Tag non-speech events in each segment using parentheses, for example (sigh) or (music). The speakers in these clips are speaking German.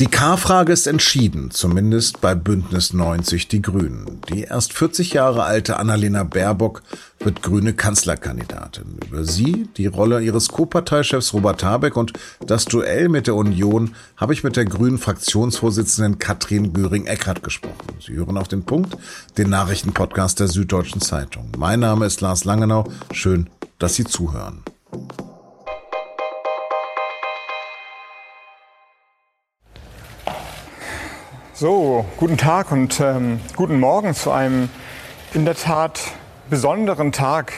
Die K-Frage ist entschieden, zumindest bei Bündnis 90 Die Grünen. Die erst 40 Jahre alte Annalena Baerbock wird grüne Kanzlerkandidatin. Über sie, die Rolle ihres Co-Parteichefs Robert Habeck und das Duell mit der Union habe ich mit der grünen Fraktionsvorsitzenden Katrin Göring-Eckardt gesprochen. Sie hören auf den Punkt, den Nachrichtenpodcast der Süddeutschen Zeitung. Mein Name ist Lars Langenau. Schön, dass Sie zuhören. So, guten Tag und ähm, guten Morgen zu einem in der Tat besonderen Tag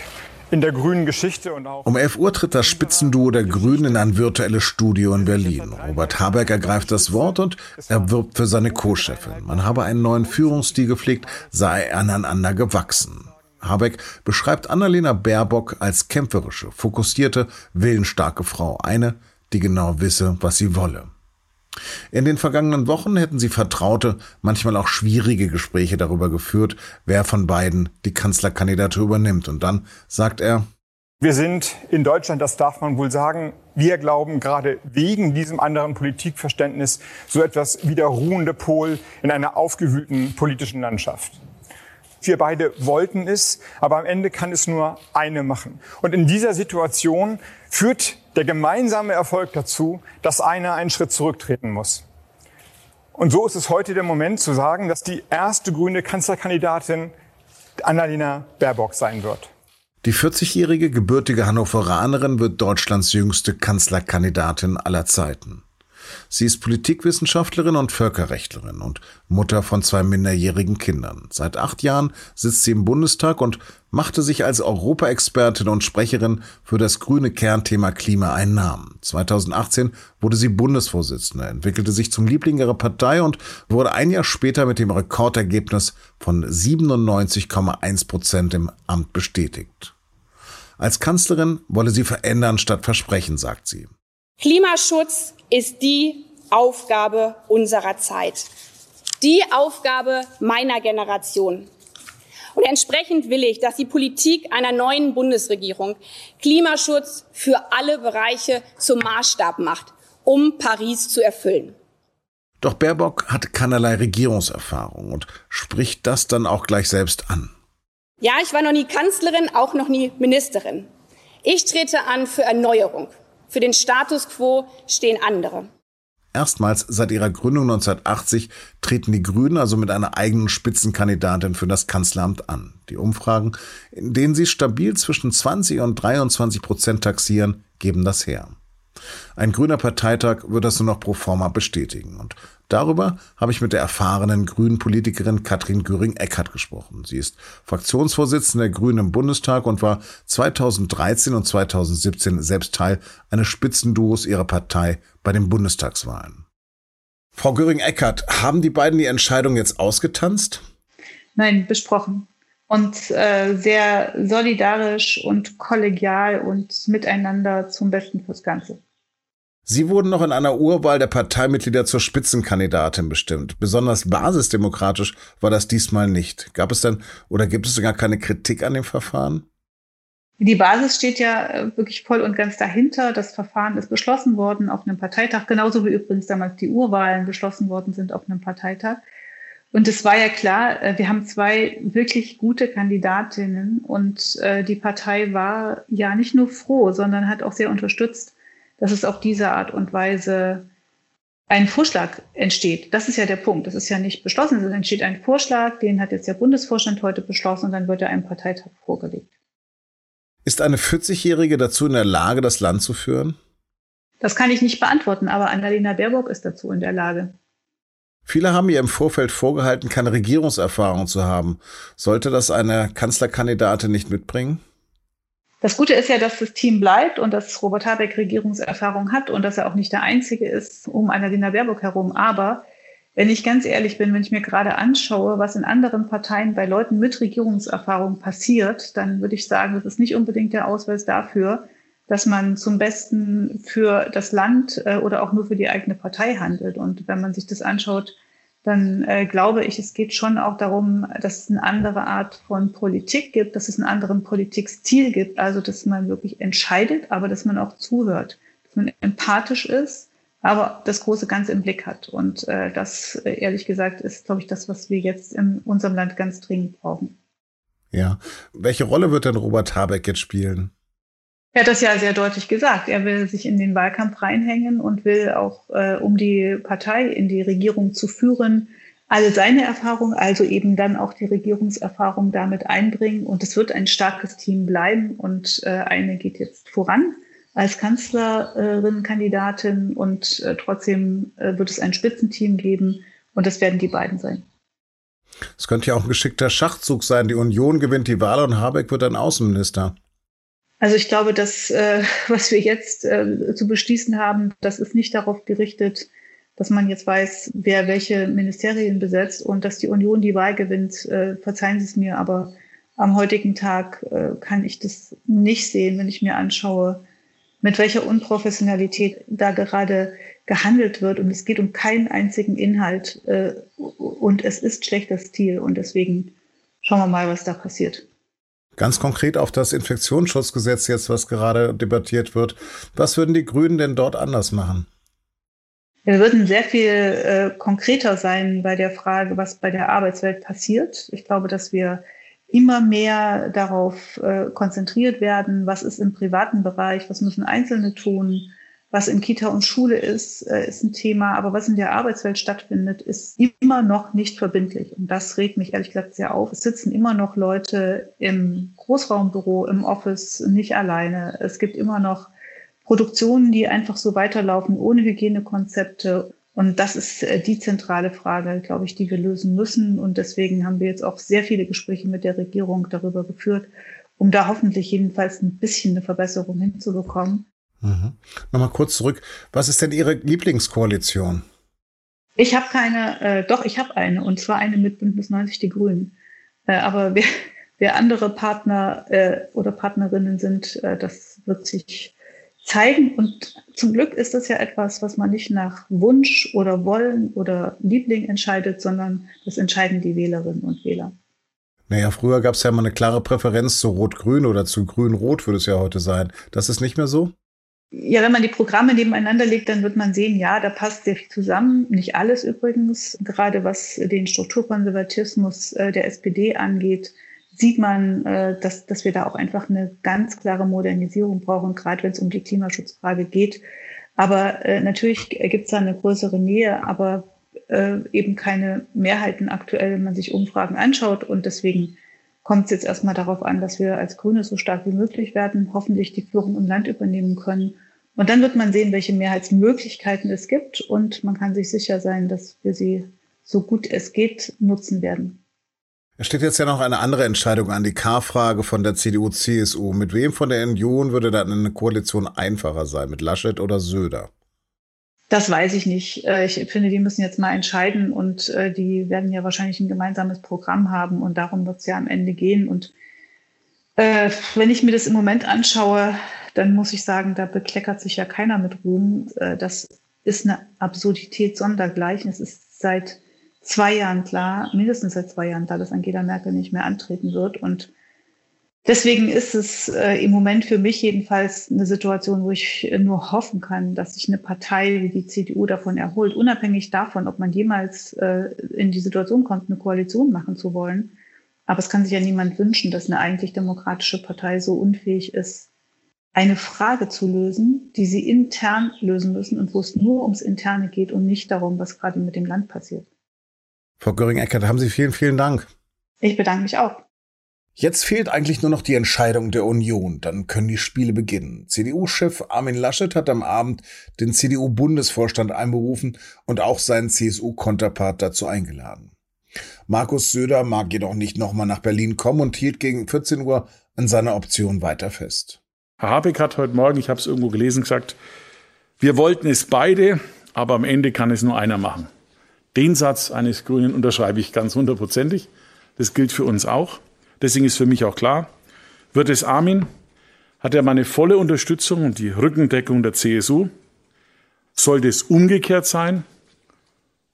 in der grünen Geschichte und auch. Um 11 Uhr tritt das Spitzenduo der Grünen in ein virtuelles Studio in Berlin. Robert Habeck ergreift das Wort und er wirbt für seine Co-Chefin. Man habe einen neuen Führungsstil gepflegt, sei aneinander gewachsen. Habeck beschreibt Annalena Baerbock als kämpferische, fokussierte, willensstarke Frau. Eine, die genau wisse, was sie wolle. In den vergangenen Wochen hätten sie vertraute, manchmal auch schwierige Gespräche darüber geführt, wer von beiden die Kanzlerkandidatur übernimmt. Und dann sagt er, wir sind in Deutschland, das darf man wohl sagen, wir glauben gerade wegen diesem anderen Politikverständnis so etwas wie der ruhende Pol in einer aufgewühlten politischen Landschaft. Wir beide wollten es, aber am Ende kann es nur eine machen. Und in dieser Situation führt der gemeinsame Erfolg dazu, dass einer einen Schritt zurücktreten muss. Und so ist es heute der Moment zu sagen, dass die erste grüne Kanzlerkandidatin Annalena Baerbock sein wird. Die 40-jährige gebürtige Hannoveranerin wird Deutschlands jüngste Kanzlerkandidatin aller Zeiten. Sie ist Politikwissenschaftlerin und Völkerrechtlerin und Mutter von zwei minderjährigen Kindern. Seit acht Jahren sitzt sie im Bundestag und machte sich als Europaexpertin und Sprecherin für das grüne Kernthema Klima einen Namen. 2018 wurde sie Bundesvorsitzende, entwickelte sich zum Liebling ihrer Partei und wurde ein Jahr später mit dem Rekordergebnis von 97,1 Prozent im Amt bestätigt. Als Kanzlerin wolle sie verändern statt versprechen, sagt sie. Klimaschutz ist die Aufgabe unserer Zeit, die Aufgabe meiner Generation. Und entsprechend will ich, dass die Politik einer neuen Bundesregierung Klimaschutz für alle Bereiche zum Maßstab macht, um Paris zu erfüllen. Doch Baerbock hat keinerlei Regierungserfahrung und spricht das dann auch gleich selbst an. Ja, ich war noch nie Kanzlerin, auch noch nie Ministerin. Ich trete an für Erneuerung. Für den Status quo stehen andere. Erstmals seit ihrer Gründung 1980 treten die Grünen also mit einer eigenen Spitzenkandidatin für das Kanzleramt an. Die Umfragen, in denen sie stabil zwischen 20 und 23 Prozent taxieren, geben das her. Ein grüner Parteitag wird das nur noch pro forma bestätigen. Und darüber habe ich mit der erfahrenen grünen Politikerin Katrin Göring-Eckardt gesprochen. Sie ist Fraktionsvorsitzende der Grünen im Bundestag und war 2013 und 2017 selbst Teil eines Spitzenduos ihrer Partei bei den Bundestagswahlen. Frau Göring-Eckardt, haben die beiden die Entscheidung jetzt ausgetanzt? Nein, besprochen und äh, sehr solidarisch und kollegial und miteinander zum Besten fürs Ganze. Sie wurden noch in einer Urwahl der Parteimitglieder zur Spitzenkandidatin bestimmt. Besonders basisdemokratisch war das diesmal nicht. Gab es denn oder gibt es gar keine Kritik an dem Verfahren? Die Basis steht ja äh, wirklich voll und ganz dahinter. Das Verfahren ist beschlossen worden auf einem Parteitag, genauso wie übrigens damals die Urwahlen beschlossen worden sind auf einem Parteitag. Und es war ja klar, äh, wir haben zwei wirklich gute Kandidatinnen und äh, die Partei war ja nicht nur froh, sondern hat auch sehr unterstützt, dass es auf diese Art und Weise ein Vorschlag entsteht. Das ist ja der Punkt. Das ist ja nicht beschlossen, es entsteht ein Vorschlag, den hat jetzt der Bundesvorstand heute beschlossen und dann wird er einem Parteitag vorgelegt. Ist eine 40-Jährige dazu in der Lage, das Land zu führen? Das kann ich nicht beantworten, aber Annalena Baerbock ist dazu in der Lage. Viele haben ihr im Vorfeld vorgehalten, keine Regierungserfahrung zu haben. Sollte das eine Kanzlerkandidatin nicht mitbringen? Das Gute ist ja, dass das Team bleibt und dass Robert Habeck Regierungserfahrung hat und dass er auch nicht der Einzige ist um Annalena Baerbock herum. Aber wenn ich ganz ehrlich bin, wenn ich mir gerade anschaue, was in anderen Parteien bei Leuten mit Regierungserfahrung passiert, dann würde ich sagen, das ist nicht unbedingt der Ausweis dafür, dass man zum Besten für das Land äh, oder auch nur für die eigene Partei handelt. Und wenn man sich das anschaut, dann äh, glaube ich, es geht schon auch darum, dass es eine andere Art von Politik gibt, dass es einen anderen Politikstil gibt, also dass man wirklich entscheidet, aber dass man auch zuhört, dass man empathisch ist, aber das große Ganze im Blick hat. Und äh, das, ehrlich gesagt, ist, glaube ich, das, was wir jetzt in unserem Land ganz dringend brauchen. Ja. Welche Rolle wird denn Robert Habeck jetzt spielen? Er hat das ja sehr deutlich gesagt. Er will sich in den Wahlkampf reinhängen und will auch, äh, um die Partei in die Regierung zu führen, alle seine Erfahrungen, also eben dann auch die Regierungserfahrung damit einbringen. Und es wird ein starkes Team bleiben. Und äh, eine geht jetzt voran als Kanzlerin-Kandidatin und äh, trotzdem äh, wird es ein Spitzenteam geben und das werden die beiden sein. Es könnte ja auch ein geschickter Schachzug sein. Die Union gewinnt die Wahl und Habeck wird dann Außenminister. Also ich glaube, dass äh, (laughs) was wir jetzt äh, zu beschließen haben, das ist nicht darauf gerichtet, dass man jetzt weiß, wer welche Ministerien besetzt und dass die Union die Wahl gewinnt. Äh, verzeihen Sie es mir, aber am heutigen Tag äh, kann ich das nicht sehen, wenn ich mir anschaue, mit welcher Unprofessionalität da gerade gehandelt wird. Und es geht um keinen einzigen Inhalt. Äh, und es ist schlechter Stil. Und deswegen schauen wir mal, was da passiert. Ganz konkret auf das Infektionsschutzgesetz jetzt, was gerade debattiert wird. Was würden die Grünen denn dort anders machen? Wir würden sehr viel äh, konkreter sein bei der Frage, was bei der Arbeitswelt passiert. Ich glaube, dass wir immer mehr darauf äh, konzentriert werden, was ist im privaten Bereich, was müssen Einzelne tun, was in Kita und Schule ist, äh, ist ein Thema, aber was in der Arbeitswelt stattfindet, ist immer noch nicht verbindlich. Und das regt mich ehrlich gesagt sehr auf. Es sitzen immer noch Leute im Großraumbüro, im Office, nicht alleine. Es gibt immer noch Produktionen, die einfach so weiterlaufen, ohne Hygienekonzepte. Und das ist äh, die zentrale Frage, glaube ich, die wir lösen müssen. Und deswegen haben wir jetzt auch sehr viele Gespräche mit der Regierung darüber geführt, um da hoffentlich jedenfalls ein bisschen eine Verbesserung hinzubekommen. Mhm. Nochmal kurz zurück. Was ist denn Ihre Lieblingskoalition? Ich habe keine, äh, doch, ich habe eine, und zwar eine mit Bündnis 90 Die Grünen. Äh, aber wer, (laughs) wer andere Partner äh, oder Partnerinnen sind, äh, das wird sich zeigen. Und zum Glück ist das ja etwas, was man nicht nach Wunsch oder Wollen oder Liebling entscheidet, sondern das entscheiden die Wählerinnen und Wähler. Naja, früher gab es ja mal eine klare Präferenz zu Rot-Grün oder zu Grün-Rot, würde es ja heute sein. Das ist nicht mehr so? Ja, wenn man die Programme nebeneinander legt, dann wird man sehen, ja, da passt sehr viel zusammen. Nicht alles übrigens, gerade was den Strukturkonservatismus äh, der SPD angeht sieht man, äh, dass, dass wir da auch einfach eine ganz klare Modernisierung brauchen, gerade wenn es um die Klimaschutzfrage geht. Aber äh, natürlich gibt es da eine größere Nähe, aber eben keine Mehrheiten aktuell, wenn man sich Umfragen anschaut. Und deswegen kommt es jetzt erstmal darauf an, dass wir als Grüne so stark wie möglich werden, hoffentlich die Führung im Land übernehmen können. Und dann wird man sehen, welche Mehrheitsmöglichkeiten es gibt. Und man kann sich sicher sein, dass wir sie so gut es geht nutzen werden. Es steht jetzt ja noch eine andere Entscheidung an, die K-Frage von der CDU-CSU. Mit wem von der Union würde dann eine Koalition einfacher sein? Mit Laschet oder Söder? Das weiß ich nicht. Äh, ich finde, die müssen jetzt mal entscheiden und äh, die werden ja wahrscheinlich ein gemeinsames Programm haben und darum wird es ja am Ende gehen. Und äh, wenn ich mir das im Moment anschaue, dann muss ich sagen, da bekleckert sich ja keiner mit Ruhm. Das ist eine Absurdität sondergleichen. Es ist seit zwei Jahren klar, mindestens seit zwei Jahren klar, dass Angela Merkel nicht mehr antreten wird. Und deswegen ist es äh, im Moment für mich jedenfalls eine Situation, wo ich nur hoffen kann, dass sich eine Partei wie die CDU davon erholt, unabhängig davon, ob man jemals äh, in die Situation kommt, eine Koalition machen zu wollen. Aber es kann sich ja niemand wünschen, dass eine eigentlich demokratische Partei so unfähig ist, eine Frage zu lösen, die sie intern lösen müssen und wo es nur ums Interne geht und nicht darum, was gerade mit dem Land passiert. Frau Göring-Eckert, haben Sie vielen, vielen Dank. Ich bedanke mich auch. Jetzt fehlt eigentlich nur noch die Entscheidung der Union. Dann können die Spiele beginnen. CDU-Chef Armin Laschet hat am Abend den CDU-Bundesvorstand einberufen und auch seinen CSU-Konterpart dazu eingeladen. Markus Söder mag jedoch nicht nochmal nach Berlin kommen und hielt gegen 14 Uhr an seiner Option weiter fest. Herr Habeck hat heute Morgen, ich habe es irgendwo gelesen, gesagt, wir wollten es beide, aber am Ende kann es nur einer machen. Den Satz eines Grünen unterschreibe ich ganz hundertprozentig. Das gilt für uns auch. Deswegen ist für mich auch klar, wird es Armin, hat er meine volle Unterstützung und die Rückendeckung der CSU. Sollte es umgekehrt sein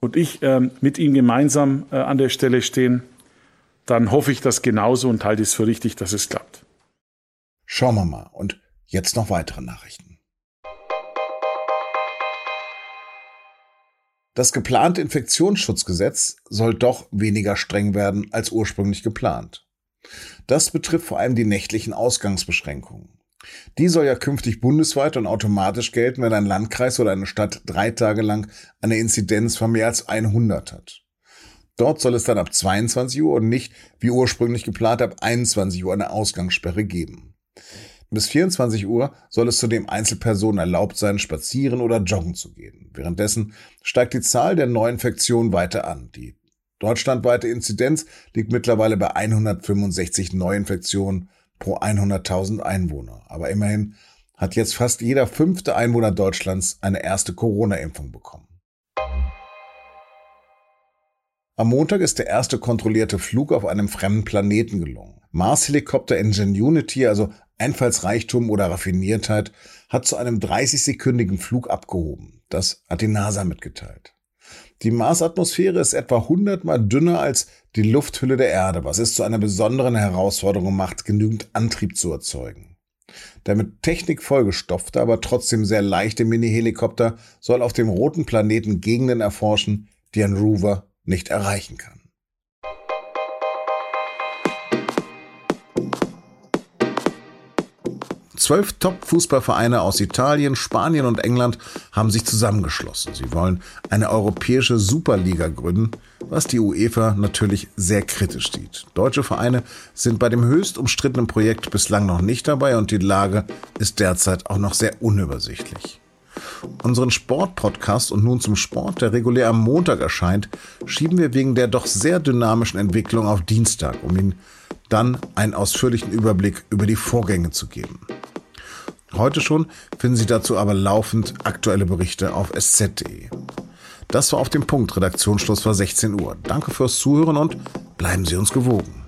und ich äh, mit ihm gemeinsam äh, an der Stelle stehen, dann hoffe ich das genauso und halte es für richtig, dass es klappt. Schauen wir mal. Und jetzt noch weitere Nachrichten. Das geplante Infektionsschutzgesetz soll doch weniger streng werden als ursprünglich geplant. Das betrifft vor allem die nächtlichen Ausgangsbeschränkungen. Die soll ja künftig bundesweit und automatisch gelten, wenn ein Landkreis oder eine Stadt drei Tage lang eine Inzidenz von mehr als 100 hat. Dort soll es dann ab 22 Uhr und nicht, wie ursprünglich geplant, ab 21 Uhr eine Ausgangssperre geben. Bis 24 Uhr soll es zudem Einzelpersonen erlaubt sein, spazieren oder joggen zu gehen. Währenddessen steigt die Zahl der Neuinfektionen weiter an. Die deutschlandweite Inzidenz liegt mittlerweile bei 165 Neuinfektionen pro 100.000 Einwohner. Aber immerhin hat jetzt fast jeder fünfte Einwohner Deutschlands eine erste Corona-Impfung bekommen. Am Montag ist der erste kontrollierte Flug auf einem fremden Planeten gelungen. Mars-Helikopter Ingenuity, also Einfallsreichtum oder Raffiniertheit, hat zu einem 30-sekündigen Flug abgehoben. Das hat die NASA mitgeteilt. Die Marsatmosphäre ist etwa 100 mal dünner als die Lufthülle der Erde, was es zu einer besonderen Herausforderung macht, genügend Antrieb zu erzeugen. Der mit Technik vollgestopfte, aber trotzdem sehr leichte Mini-Helikopter soll auf dem roten Planeten Gegenden erforschen, die ein Rover nicht erreichen kann. Zwölf Top-Fußballvereine aus Italien, Spanien und England haben sich zusammengeschlossen. Sie wollen eine europäische Superliga gründen, was die UEFA natürlich sehr kritisch sieht. Deutsche Vereine sind bei dem höchst umstrittenen Projekt bislang noch nicht dabei und die Lage ist derzeit auch noch sehr unübersichtlich. Unseren Sport-Podcast und nun zum Sport, der regulär am Montag erscheint, schieben wir wegen der doch sehr dynamischen Entwicklung auf Dienstag, um Ihnen dann einen ausführlichen Überblick über die Vorgänge zu geben. Heute schon finden Sie dazu aber laufend aktuelle Berichte auf sz.de. Das war auf dem Punkt. Redaktionsschluss war 16 Uhr. Danke fürs Zuhören und bleiben Sie uns gewogen.